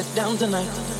Trust down hope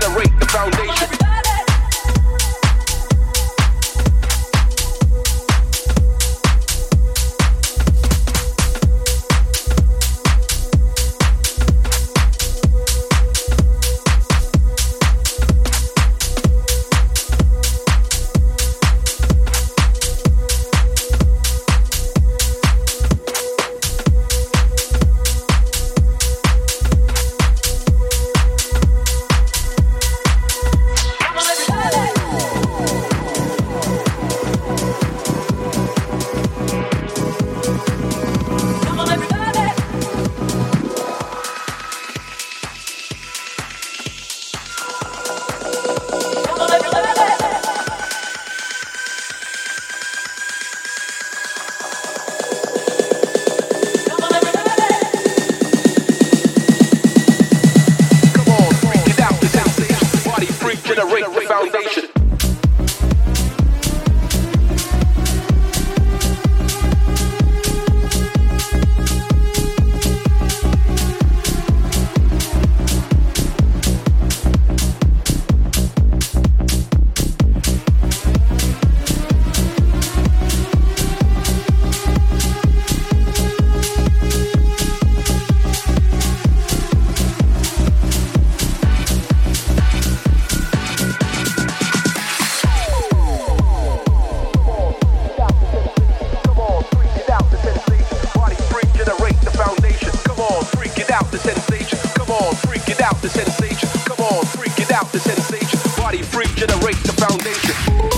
the race. generate the foundation.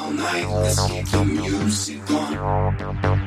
A Let's you the music with